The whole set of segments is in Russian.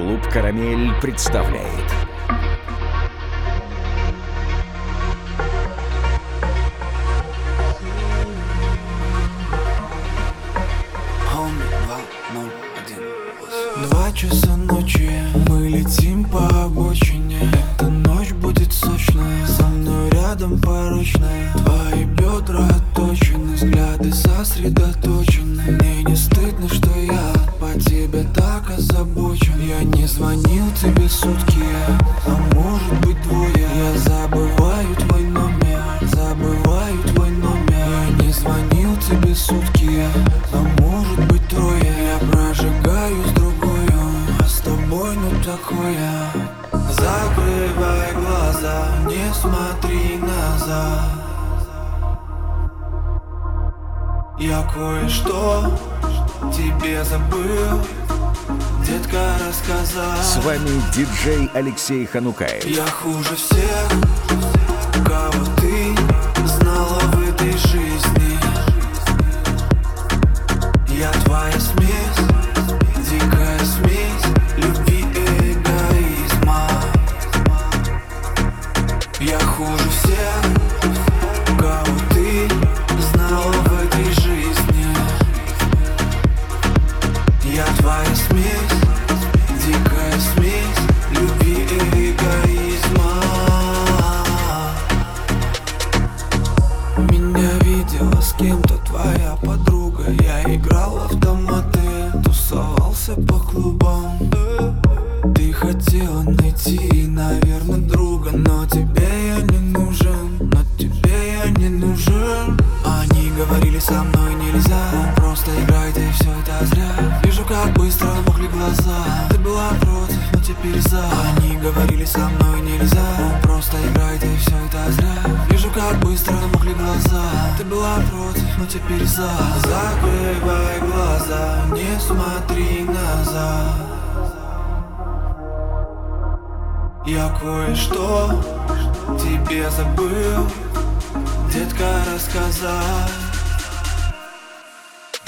Клуб «Карамель» представляет. Два часа ночи, мы летим по обочине. Эта ночь будет сочная, со мной рядом порочная. Твои бедра отточены, взгляды сосредоточены звонил тебе сутки, а может быть двое. Я забываю твой номер, забываю твой номер. Я не звонил тебе сутки, а может быть трое. Я прожигаю с другою, а с тобой ну такое. Закрывай глаза, не смотри назад. Я кое-что тебе забыл Детка рассказал С вами диджей Алексей Ханукаев. Я хуже всех,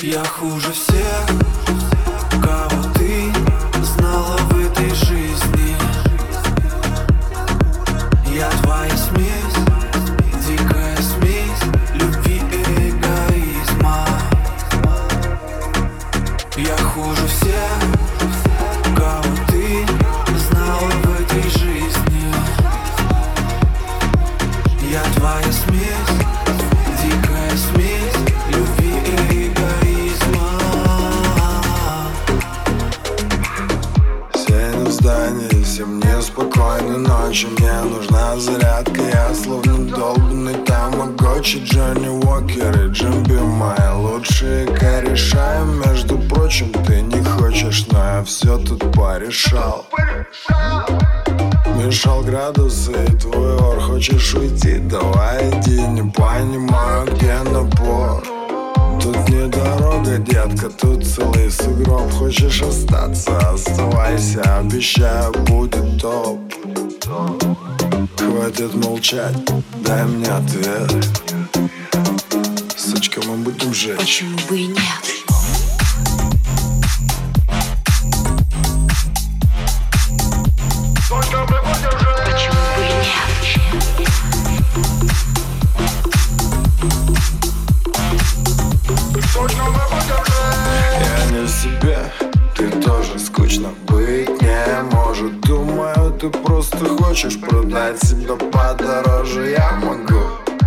Я хуже всех, кого ты ночи Мне нужна зарядка, я словно долбанный тамагочи Джонни Уокер и Джимби мои лучшие кореша И, Между прочим, ты не хочешь, но я все тут порешал. Мешал градусы и твой ор Хочешь уйти, давай иди Не понимаю, где напор Тут не дорога, детка, тут целый сугроб. Хочешь остаться, оставайся Обещаю, будет топ. Хватит молчать, дай мне ответ. Сучка, мы будем жечь. Почему бы и нет? Продать себя подороже Я могу,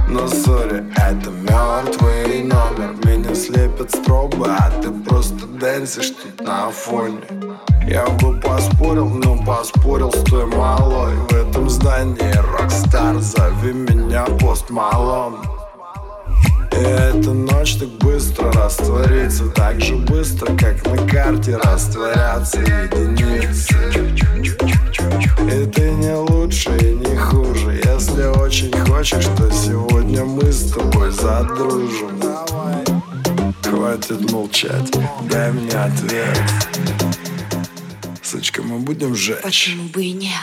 но sorry, это мертвый номер. Меня слепят стробы, а ты просто дэнсишь тут на фоне. Я бы поспорил, но поспорил с той малой. В этом здании rockstar, зови меня Post Malone. И эта ночь так быстро растворится Так же быстро, как на карте растворятся единицы И ты не лучше и не хуже. Если очень хочешь, то сегодня мы с тобой задружим. Хватит молчать, дай мне ответ. Сучка, мы будем жечь. Почему бы и нет?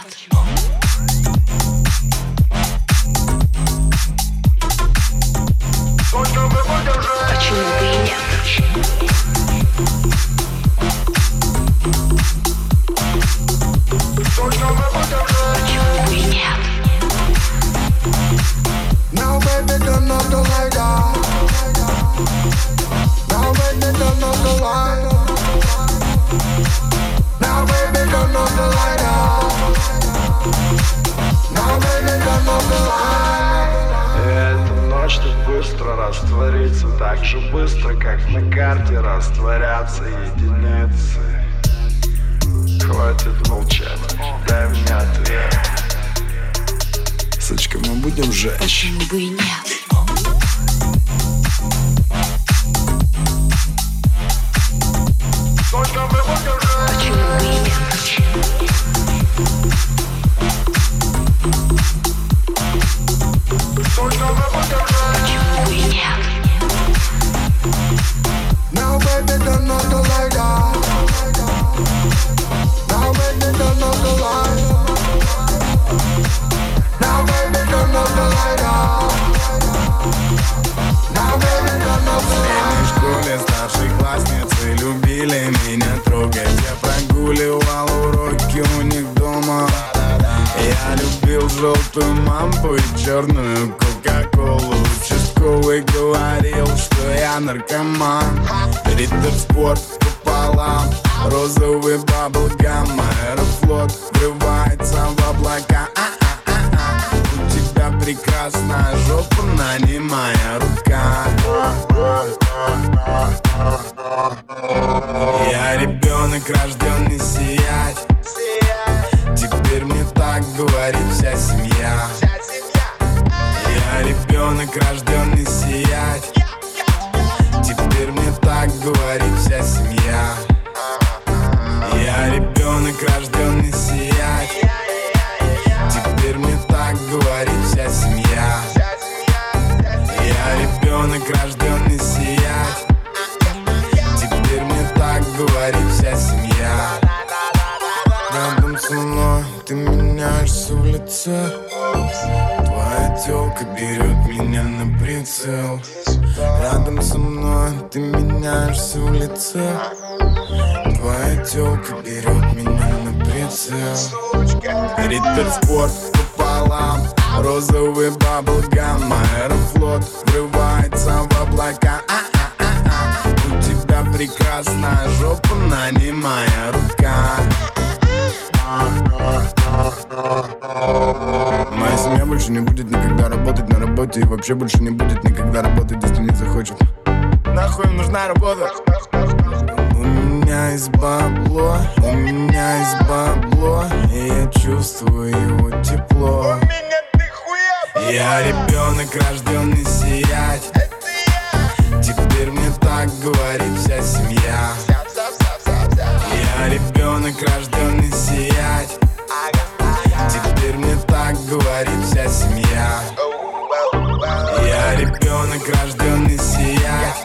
Твоя телка берет меня на прицел. Рядом со мной ты меняешься в лице. Твоя телка берет меня на прицел. Риттер спорт пополам. Розовый баблгам Аэрофлот врывается в облака. У тебя прекрасная жопа, на не моя рука Моя семья больше не будет никогда работать на работе И вообще больше не будет никогда работать, если не захочет. Нахуй им нужна работа? У меня есть бабло, у меня есть бабло И я чувствую его тепло Я ребенок, рожденный сиять. Теперь мне так говорит вся семья. Я ребенок, рожденный сиять Теперь мне так говорит вся семья. Я ребенок, рожденный сиять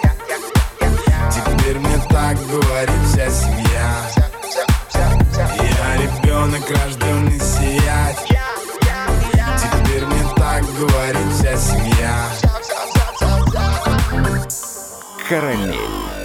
Теперь мне так говорит вся семья. Я ребенок, рожденный сиять Теперь мне так говорит вся семья. Карамель.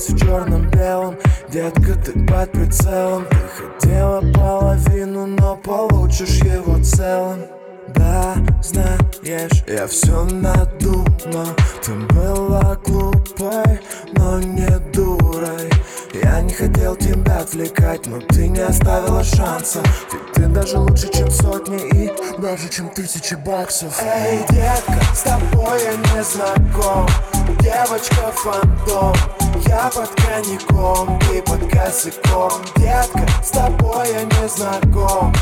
Весь в черном-белом Детка, ты под прицелом. Ты хотела половину Но получишь его целым. Да, знаешь, я все надумал. Ты была глупой, но не дурой Не хотел тебя отвлекать, но ты не оставила шанса. Ведь ты даже лучше, чем сотни и даже чем тысячи баксов. Эй, детка, с тобой я не знаком. Девочка фантом, я под коньяком, ты под косяком. Детка, с тобой я не знаком.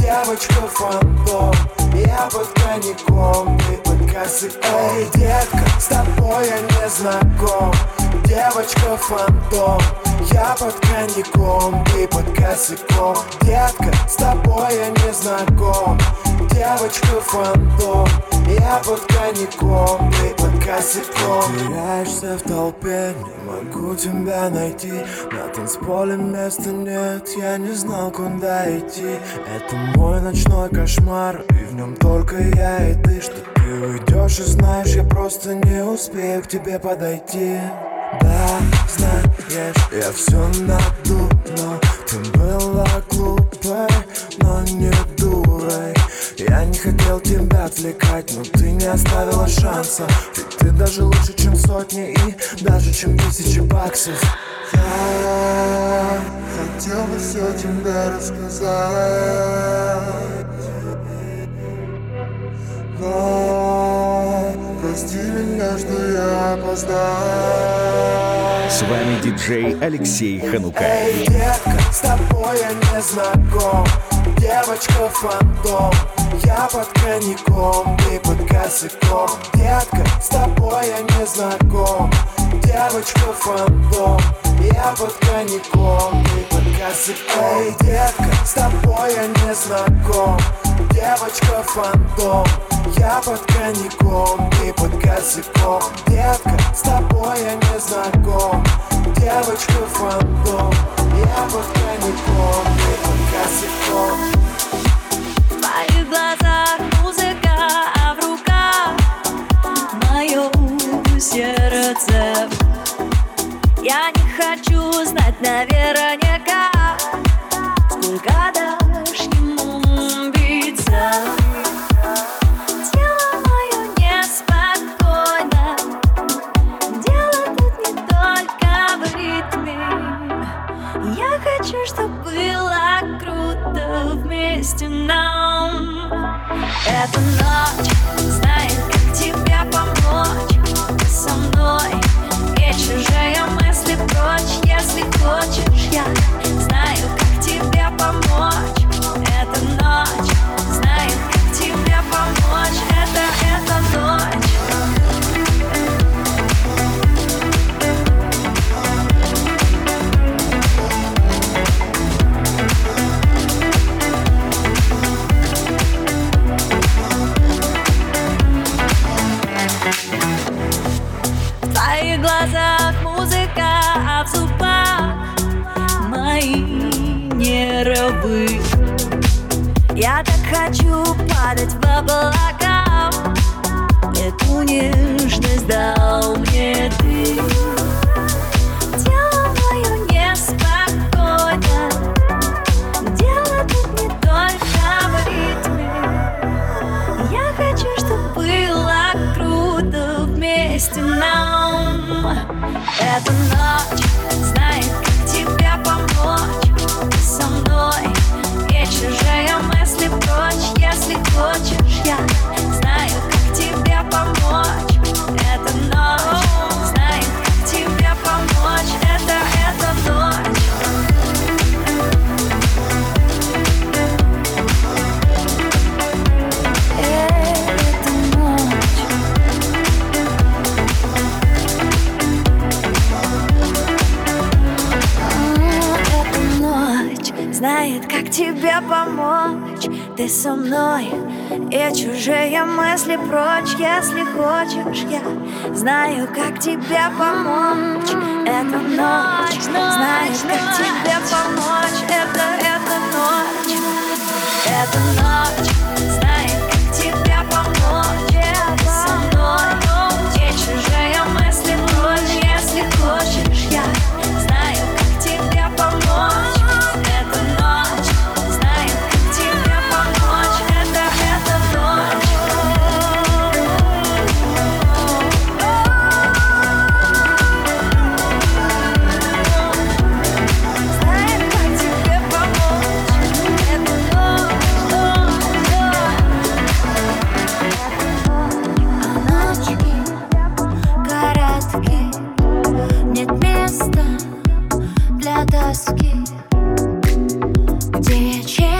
Девочка фантом, я под коньяком, ты под косяком Эй, детка, с тобой я не знаком. Девочка фантом, я под коньяком, ты под косяком. Детка, с тобой я не знаком. Девочка фантом, я под коньяком, ты под косяком. Теряешься в толпе, не могу тебя найти. На танцполе места нет, я не знал, куда идти. Это мой ночной кошмар, и в нем только я и ты Что ты уйдешь и знаешь, я просто не успею к тебе подойти. Да, знаешь, я все надумал. Ты была глупой, но не дурой. Я не хотел тебя отвлекать, но ты не оставила шанса. Ведь ты даже лучше, чем сотни и даже чем тысячи баксов. Я хотел бы все тебе рассказать Но прости меня, что я опоздал. С вами диджей Алексей Ханукай. Эй, детка, с тобой я не знаком. Девочка фантом Я под коньяком, ты под косяком. Детка, с тобой я не знаком. Девочка фантом Я под коньяком, ты под косяком Эй, детка, с тобой я не знаком. Девочка фантом Я под коньяком, ты под косяком. Детка, с тобой я не знаком. Девочка фантом Я под коньяком, ты под косяком. В твоих глазах музыка, а в руках мое сердце. Я не хочу знать наверняка, вместе нам. Эта ночь знает, как тебе помочь? Со мной и чужие мысли прочь Если хочешь, я знаю, как тебе помочь. Эта ночь Где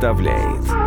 представляет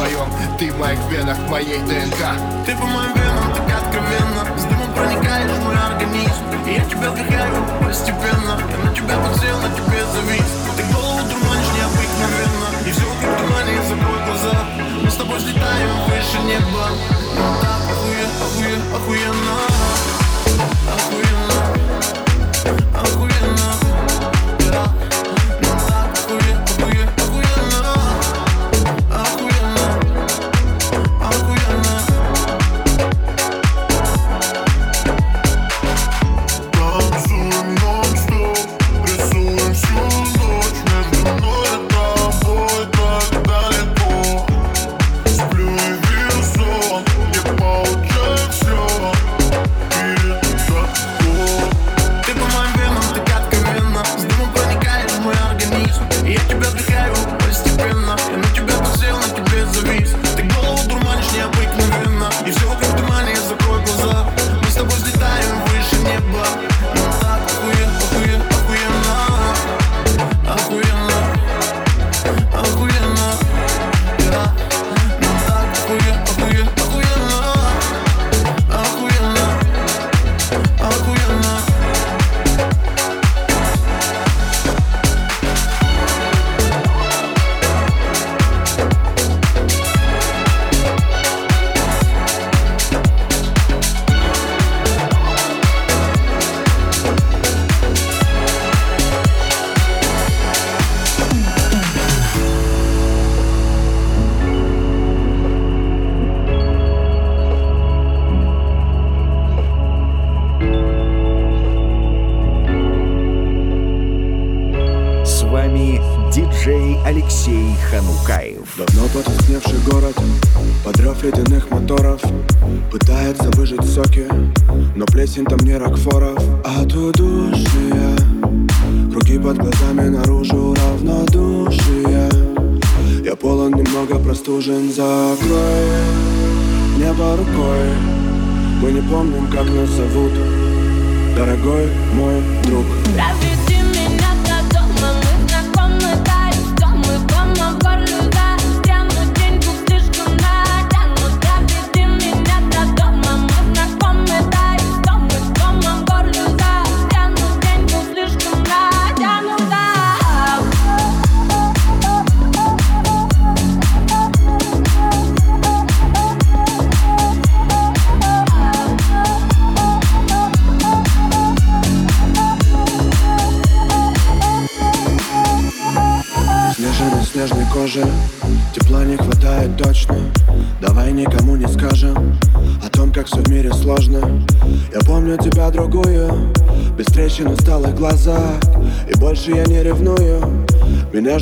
вдвоем. Ты в моих венах, в моей ДНК. Ты по моим венам так откровенно. С дымом проникаешь в мой организм. И я тебя вдыхаю постепенно. Я на тебя подсел, на тебе завис Ты голову дурманишь необыкновенно. И все вокруг тумане, закрой глаза. Мы с тобой взлетаем выше неба. Ну так, охуе, охуе, охуенно Охуенно. Охуенно, охуенно.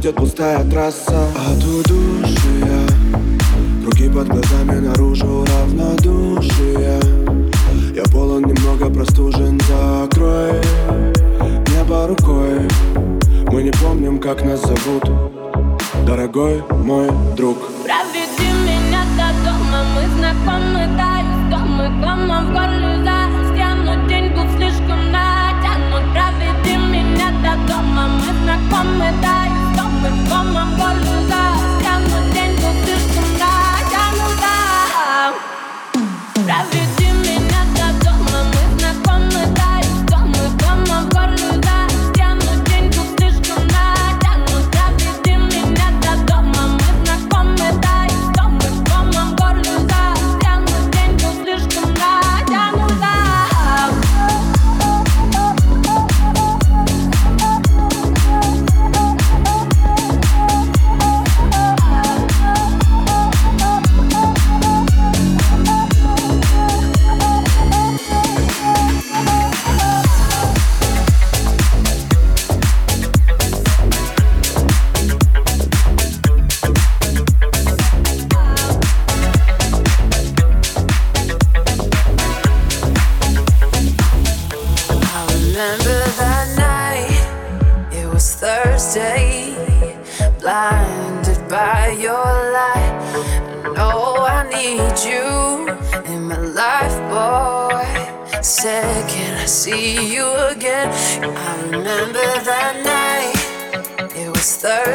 идет пустая трасса. А дуду.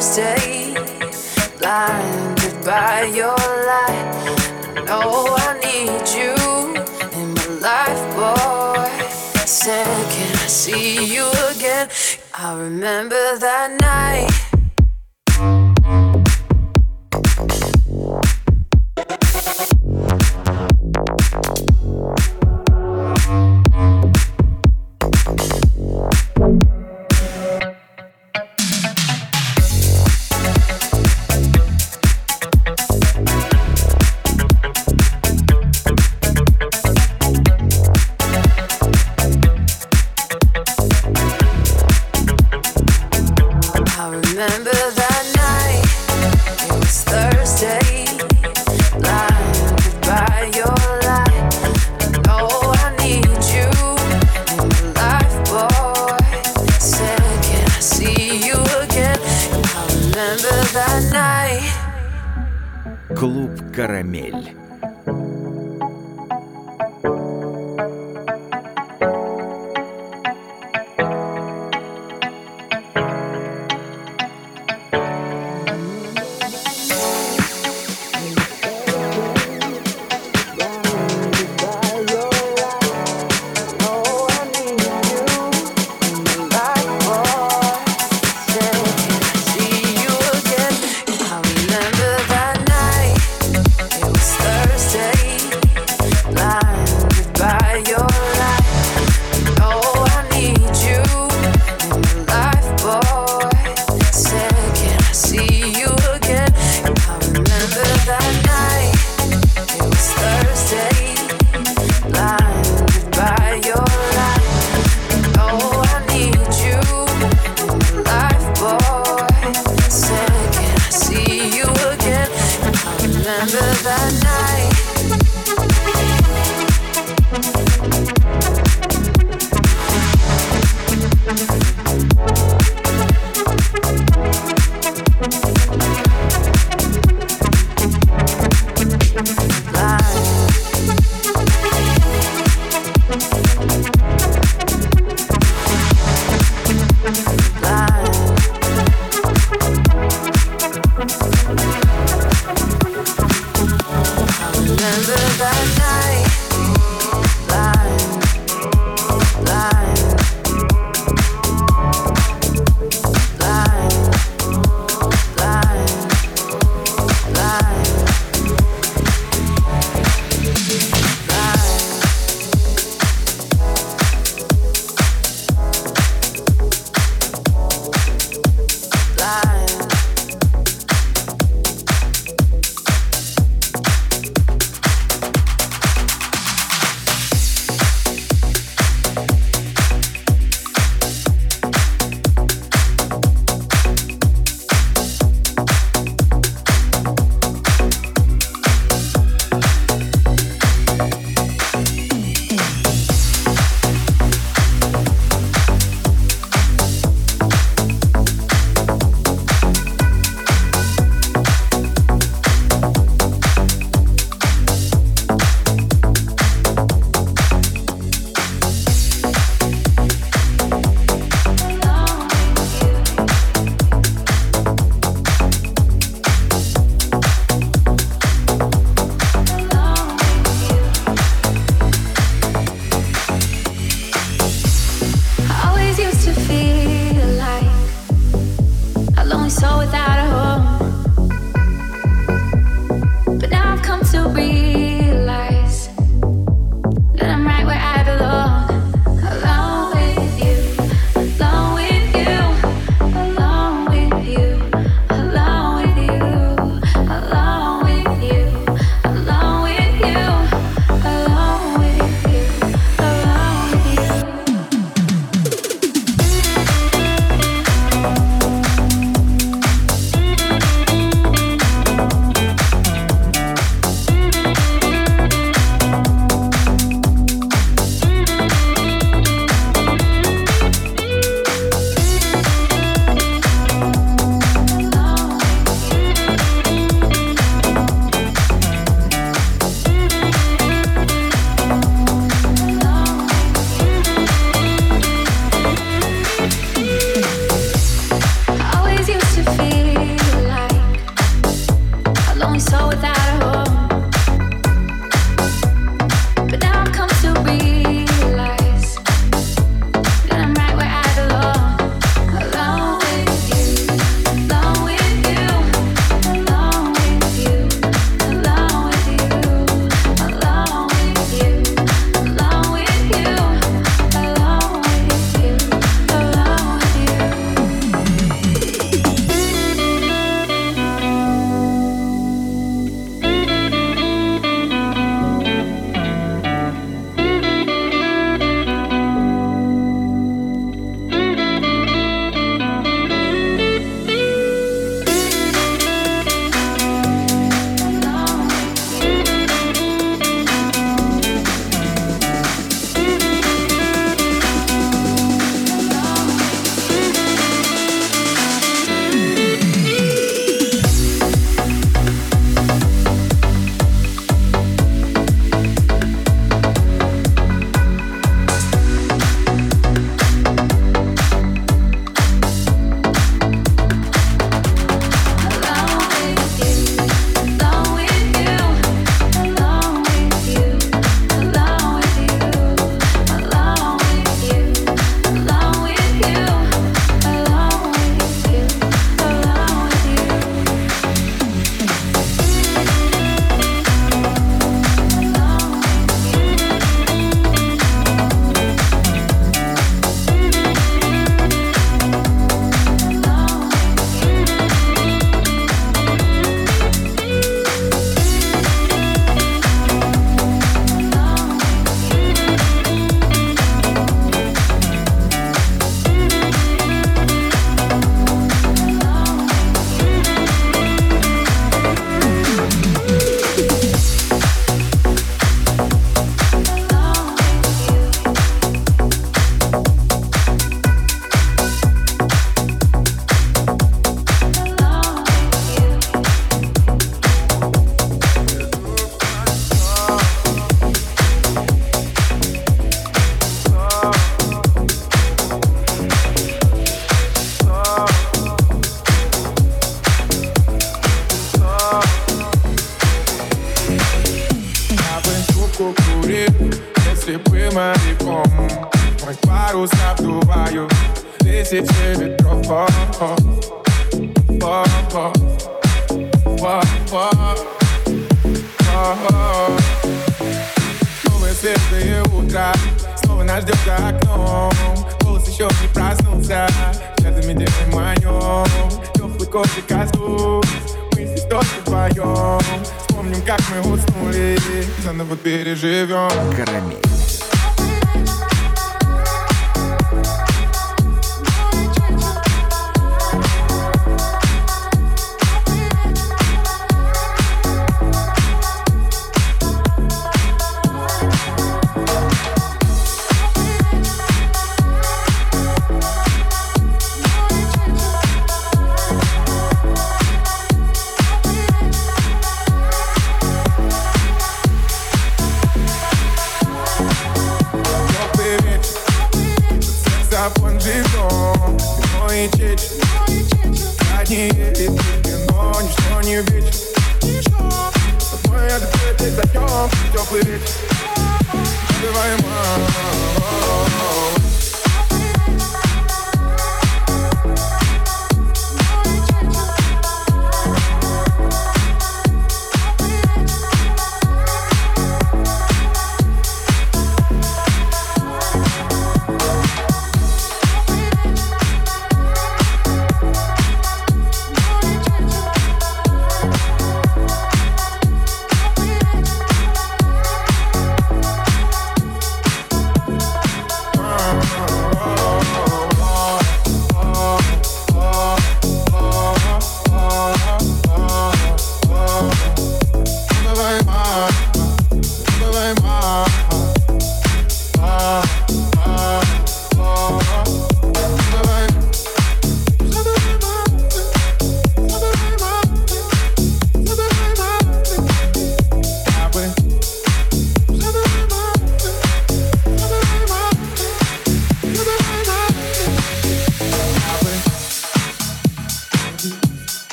Thursday. Blinded by your light. I know I need you in my life, boy. Said, can I see you again? I remember that night.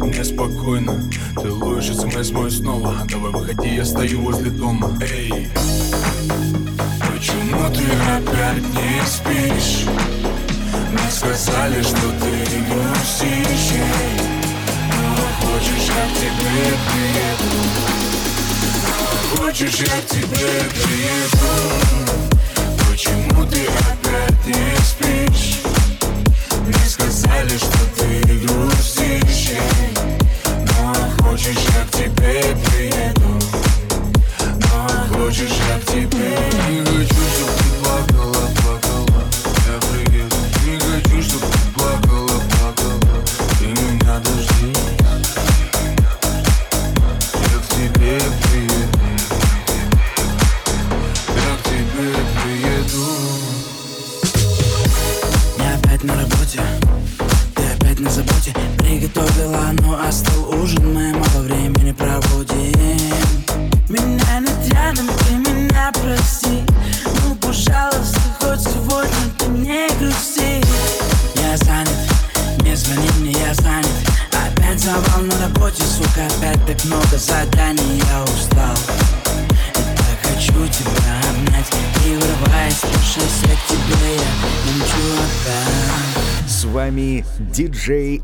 Мне спокойно Ты ловишь смс мой снова. Давай выходи, я стою возле дома. Эй Почему ты опять не спишь? Мне сказали, что ты грустишь Но а хочешь, я к тебе приеду? А хочешь, я к тебе приеду? Почему ты опять не спишь? сказали, что ты грустишь Но хочешь, я к тебе приеду. Но хочешь, я к тебе Не хочу,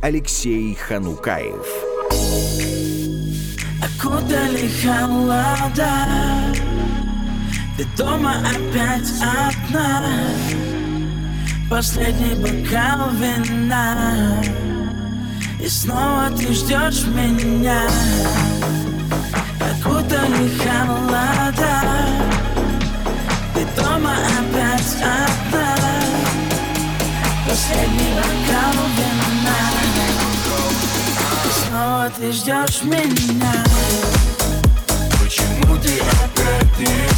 Алексей Ханукаев. Откуда холода? Ты дома опять одна Последний бокал вина И снова ты ждешь меня Откуда холода? Ты дома опять одна Последний бокал вина ты ждешь меня? Почему ты опять не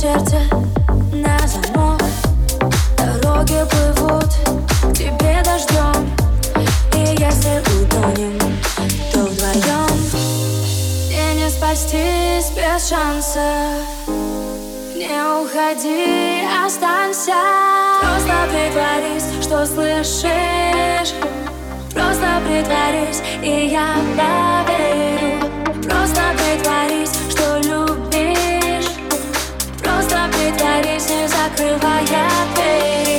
сердце на замок. Дороги плывут к тебе дождем И если утонем, то вдвоем. И не спастись без шанса. Не уходи, останься. Просто притворись, что слышишь. Просто притворись, и я добавлю there's a crew I have.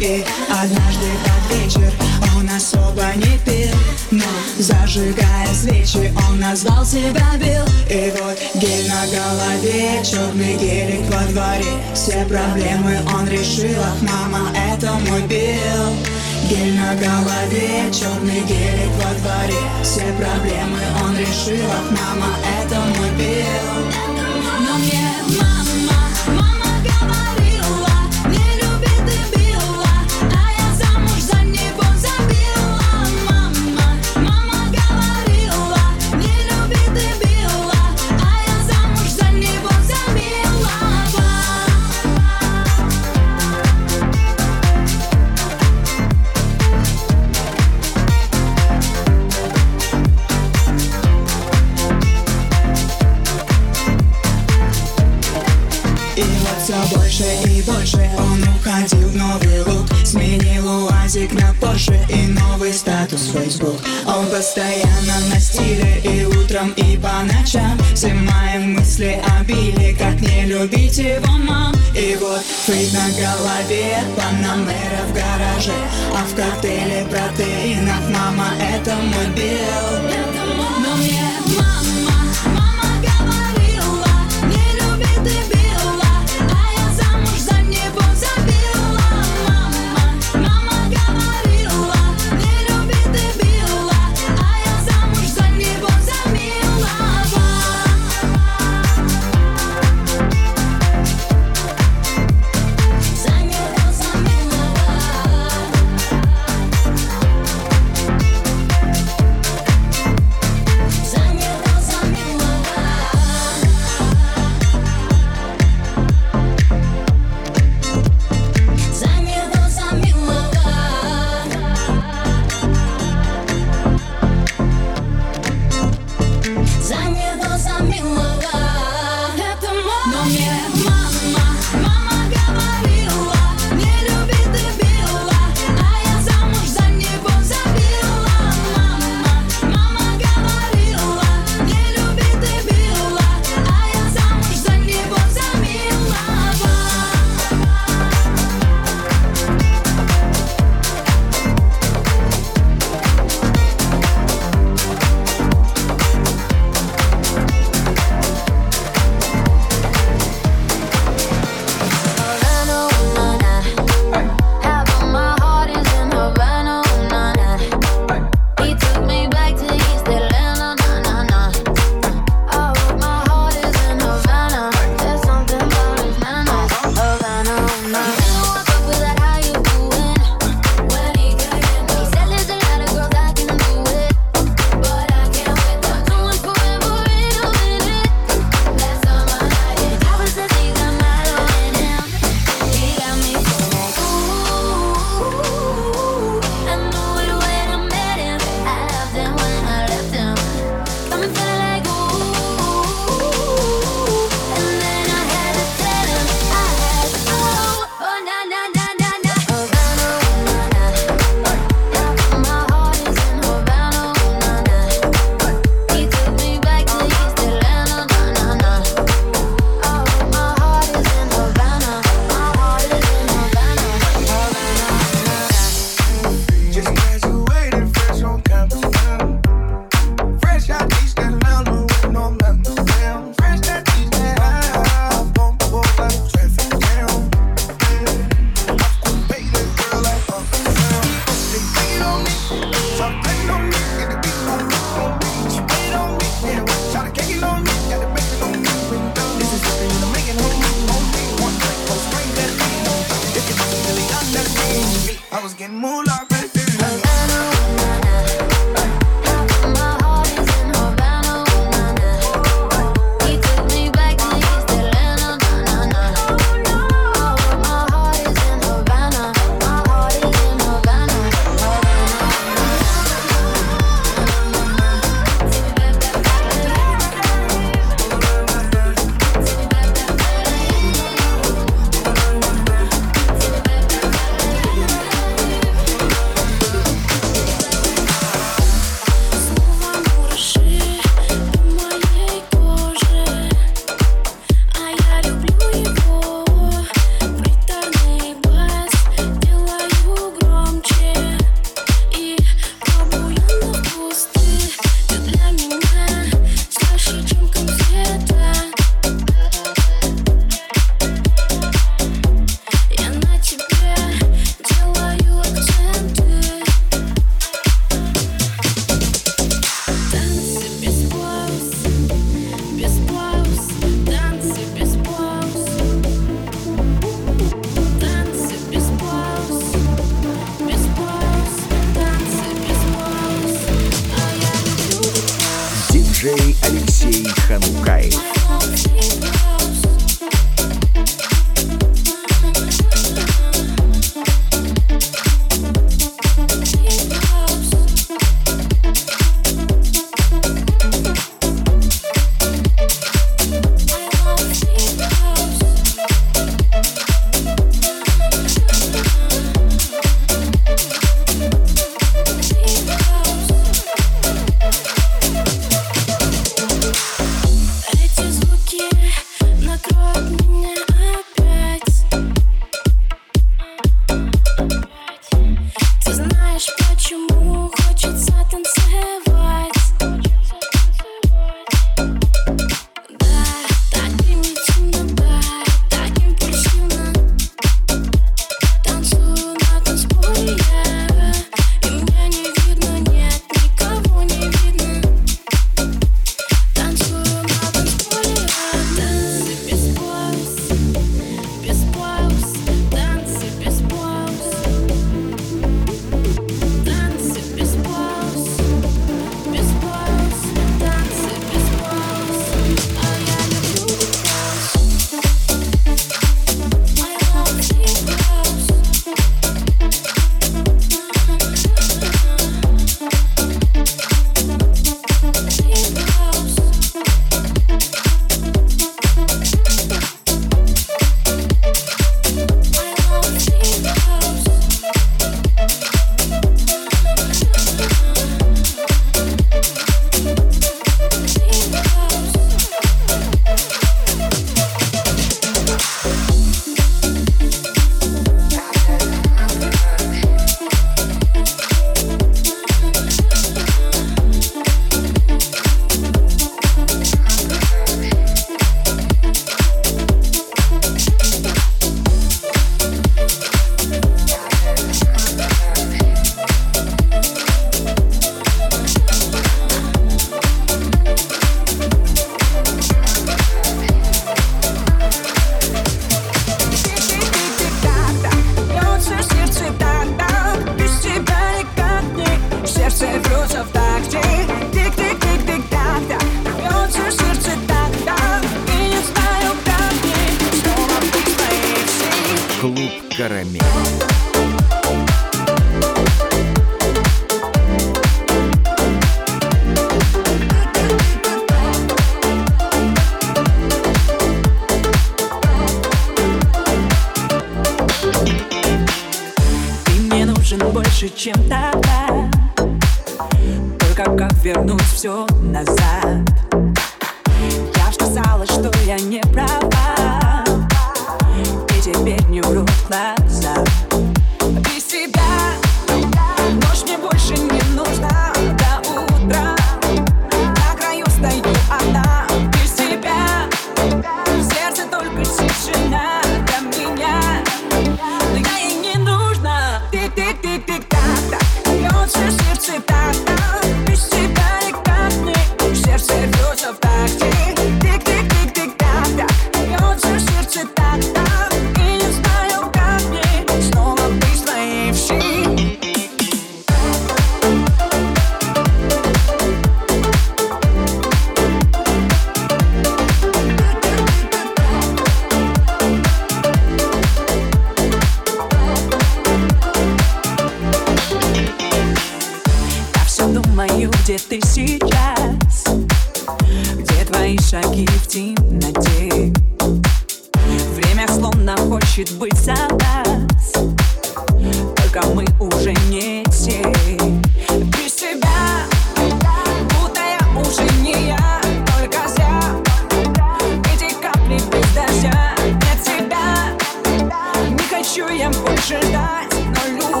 И однажды под вечер он особо не пил Но зажигая свечи, он назвал себя Билл. И вот гель на голове, черный гелик во дворе. Все проблемы он решил, ах, мама, это мой Билл. Гель на голове, черный гелик во дворе. Все проблемы он решил, ах, мама, это мой Билл постоянно на стиле и утром, и по ночам Все мои мысли обили, как не любить его мам. И вот фейк на голове, панамера в гараже А в коктейле протеинах, мама, это мой Билл. Но мне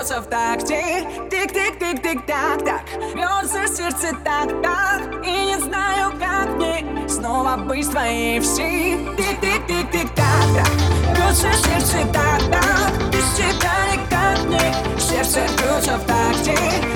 бьется в такте Тик-тик-тик-тик-так, так Бьется сердце так-так И не знаю, как мне Снова быть в твоей вси Тик-тик-тик-тик-так, так Бьется сердце так-так Без тебя никак не. Сердце бьется в такте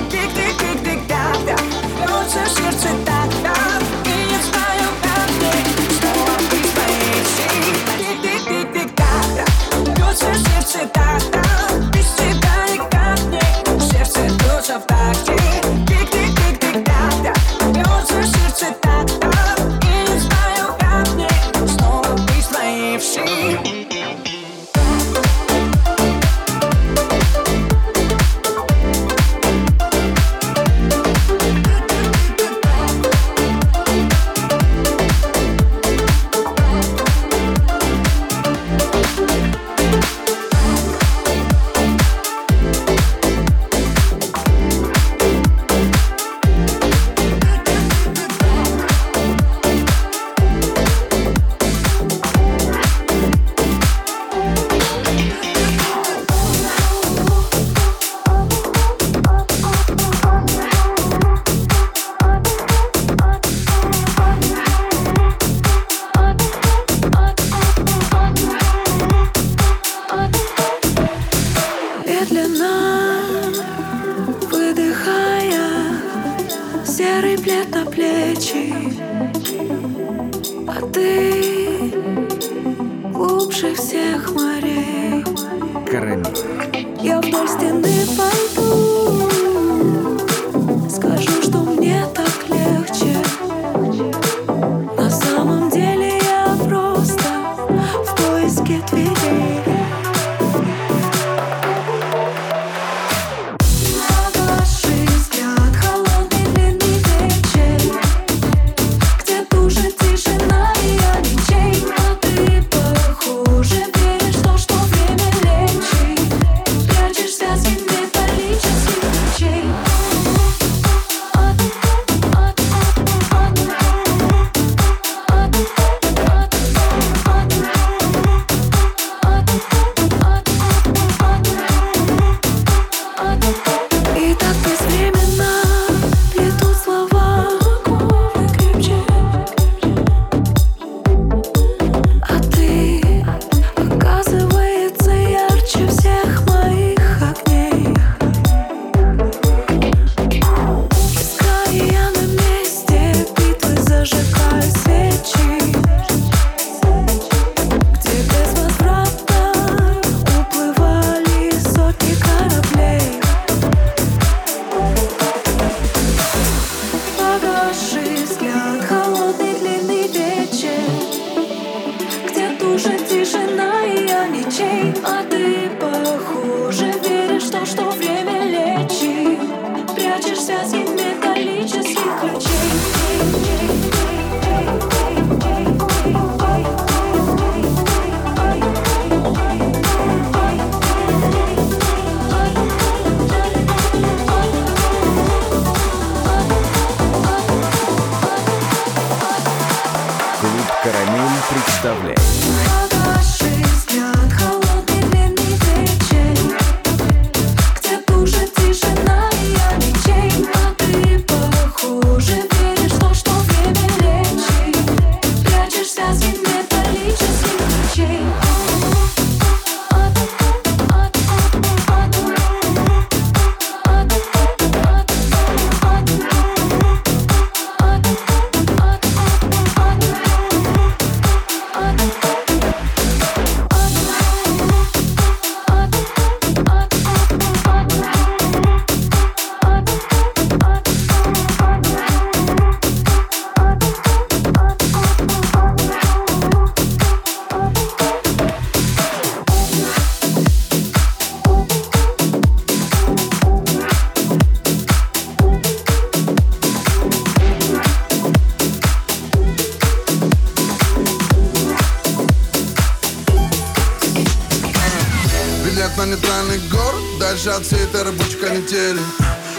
шансы и тарабучка летели.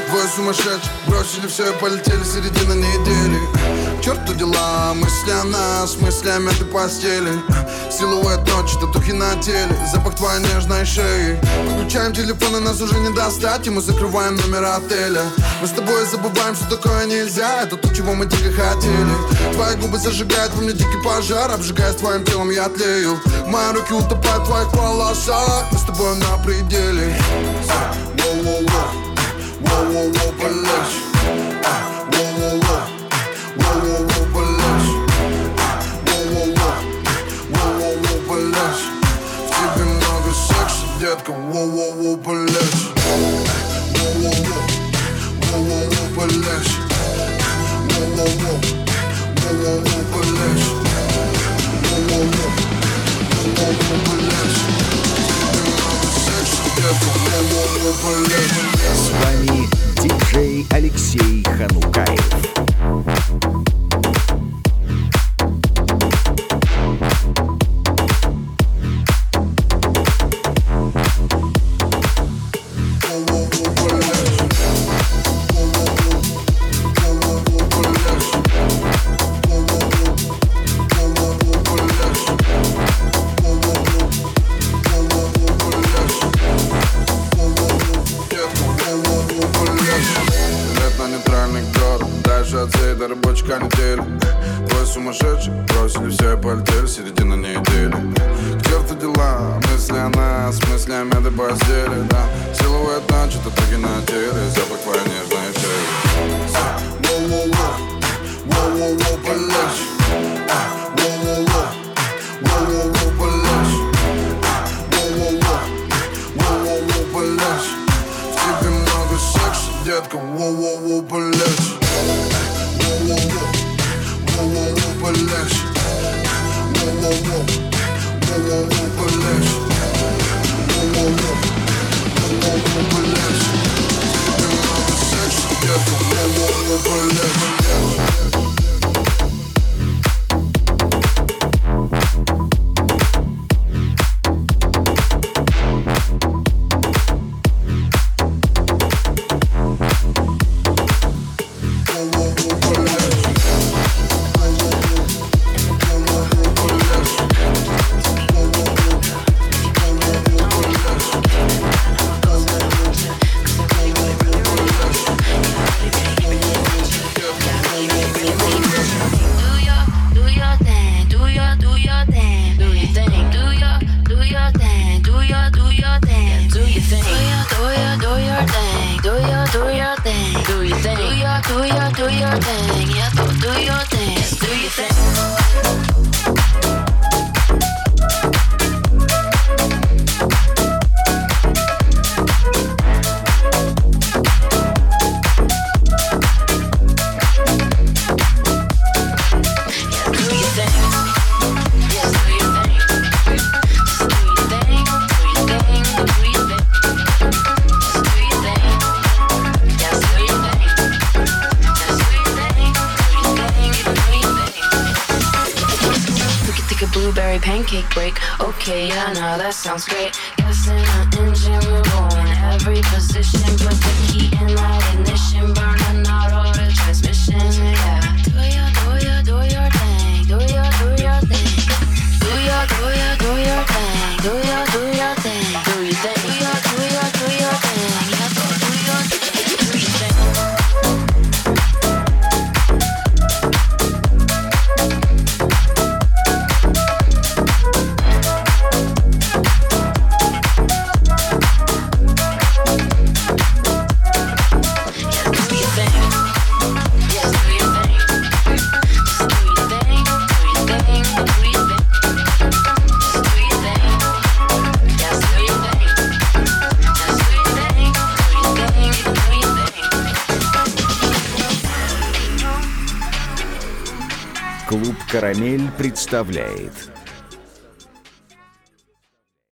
Двое сумасшедших бросили все и полетели середина недели черту дела Мысли о нас, мыслями ты постели. Силуэт ночи, татухи на теле Запах твоей нежной шеи. Включаем телефон, и нас уже не достать И мы закрываем номера отеля. Мы с тобой забываем, что такое нельзя Это то, чего мы дико хотели. Твои губы зажигают во мне дикий пожар Обжигаясь твоим телом, я тлею. Мои руки утопают в твоих волосах Мы с тобой на пределе. Воу-воу-воу, воу-воу-воу, С вами диджей Алексей Ханукаев. Представляет